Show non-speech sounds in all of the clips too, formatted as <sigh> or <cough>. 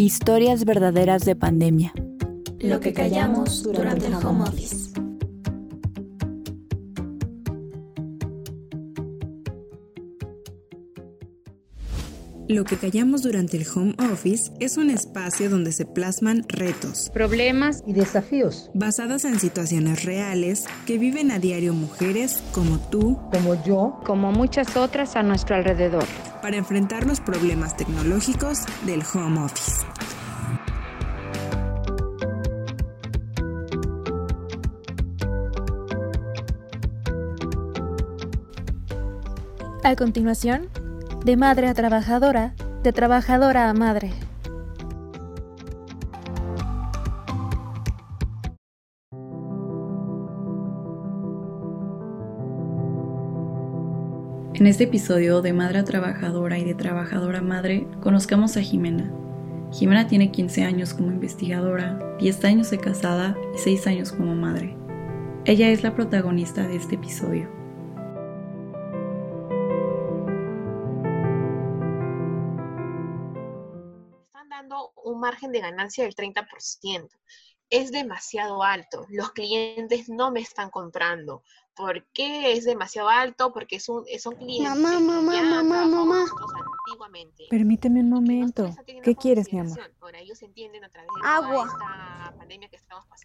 Historias verdaderas de pandemia. Lo que callamos durante el home office. Lo que callamos durante el home office es un espacio donde se plasman retos, problemas y desafíos basadas en situaciones reales que viven a diario mujeres como tú, como yo, como muchas otras a nuestro alrededor, para enfrentar los problemas tecnológicos del home office. A continuación, de madre a trabajadora, de trabajadora a madre. En este episodio de Madre a Trabajadora y de Trabajadora Madre, conozcamos a Jimena. Jimena tiene 15 años como investigadora, 10 años de casada y 6 años como madre. Ella es la protagonista de este episodio. margen de ganancia del 30%. Es demasiado alto. Los clientes no me están comprando. ¿Por qué es demasiado alto? Porque son, son clientes mamá, mamá, mamá, mamá. antiguamente. Permíteme un momento. ¿Qué quieres, mi amor? Agua.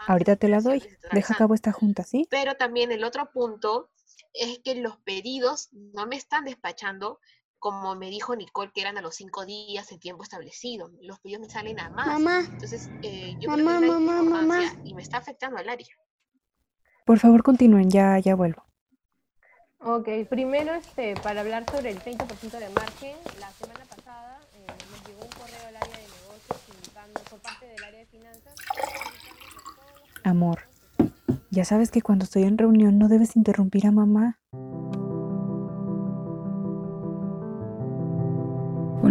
Ahorita te la doy. Deja a cabo esta junta, ¿sí? Pero también el otro punto es que los pedidos no me están despachando como me dijo Nicole, que eran a los cinco días en tiempo establecido. Los pedidos me salen a más. Mamá. Entonces, eh, yo mamá, creo que mamá, mamá. y me está afectando al área. Por favor, continúen, ya, ya vuelvo. Ok, primero este, para hablar sobre el 30% de margen, la semana pasada eh, nos llegó un correo al área de negocios indicando por parte del área de finanzas. Amor, ya sabes que cuando estoy en reunión no debes interrumpir a mamá.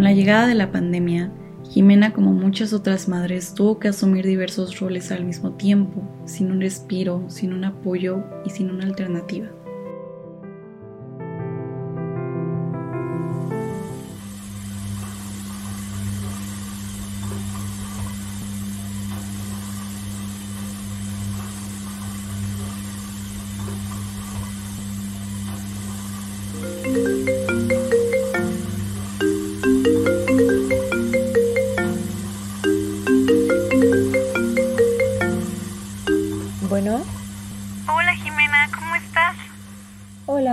La llegada de la pandemia, Jimena, como muchas otras madres, tuvo que asumir diversos roles al mismo tiempo, sin un respiro, sin un apoyo y sin una alternativa.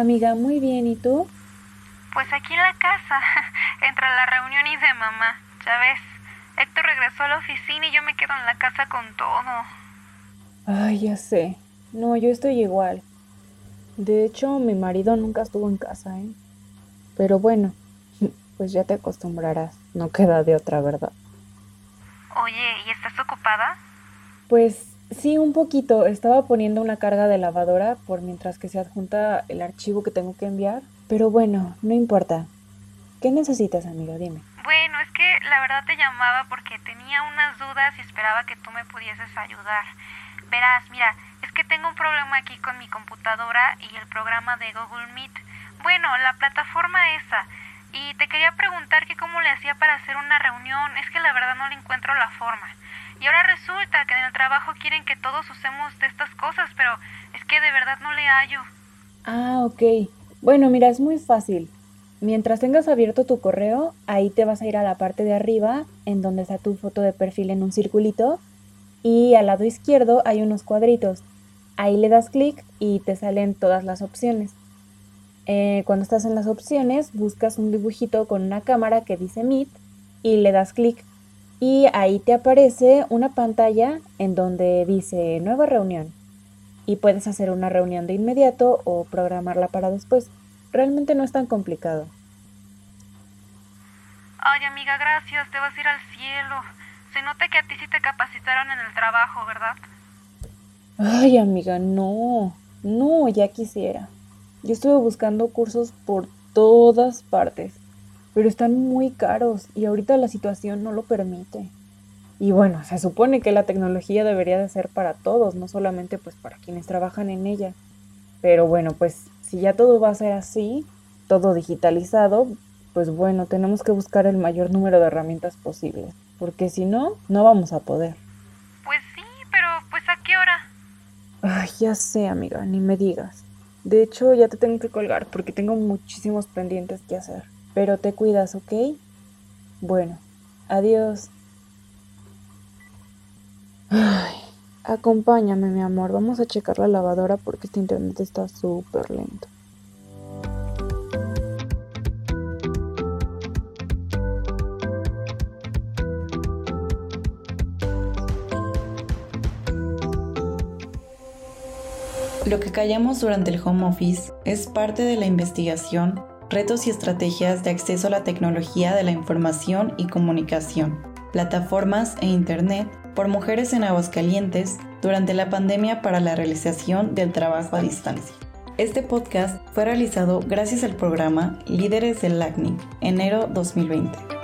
Amiga, muy bien, ¿y tú? Pues aquí en la casa, <laughs> entre la reunión y de mamá, ya ves. Héctor regresó a la oficina y yo me quedo en la casa con todo. Ay, ya sé. No, yo estoy igual. De hecho, mi marido nunca estuvo en casa, ¿eh? Pero bueno, <laughs> pues ya te acostumbrarás. No queda de otra, ¿verdad? Oye, ¿y estás ocupada? Pues Sí, un poquito. Estaba poniendo una carga de lavadora por mientras que se adjunta el archivo que tengo que enviar. Pero bueno, no importa. ¿Qué necesitas, amigo? Dime. Bueno, es que la verdad te llamaba porque tenía unas dudas y esperaba que tú me pudieses ayudar. Verás, mira, es que tengo un problema aquí con mi computadora y el programa de Google Meet. Bueno, la plataforma esa. Y te quería preguntar que cómo le hacía para hacer una reunión. Es que la verdad no le encuentro la forma. Y ahora resulta que en el trabajo quieren que todos usemos de estas cosas, pero es que de verdad no le hallo. Ah, ok. Bueno, mira, es muy fácil. Mientras tengas abierto tu correo, ahí te vas a ir a la parte de arriba, en donde está tu foto de perfil en un circulito, y al lado izquierdo hay unos cuadritos. Ahí le das clic y te salen todas las opciones. Eh, cuando estás en las opciones, buscas un dibujito con una cámara que dice Meet y le das clic y ahí te aparece una pantalla en donde dice nueva reunión y puedes hacer una reunión de inmediato o programarla para después. Realmente no es tan complicado. Ay, amiga, gracias. Te vas a ir al cielo. Se nota que a ti sí te capacitaron en el trabajo, ¿verdad? Ay, amiga, no. No, ya quisiera. Yo estuve buscando cursos por todas partes pero están muy caros y ahorita la situación no lo permite. Y bueno, se supone que la tecnología debería de ser para todos, no solamente pues para quienes trabajan en ella. Pero bueno, pues si ya todo va a ser así, todo digitalizado, pues bueno, tenemos que buscar el mayor número de herramientas posibles. porque si no, no vamos a poder. Pues sí, pero pues a qué hora? Ay, ya sé, amiga, ni me digas. De hecho, ya te tengo que colgar porque tengo muchísimos pendientes que hacer. Pero te cuidas, ¿ok? Bueno, adiós. Ay, acompáñame, mi amor. Vamos a checar la lavadora porque este internet está súper lento. Lo que callamos durante el home office es parte de la investigación, retos y estrategias de acceso a la tecnología de la información y comunicación, plataformas e Internet por mujeres en Aguascalientes durante la pandemia para la realización del trabajo a distancia. Este podcast fue realizado gracias al programa Líderes del LACNIC, enero 2020.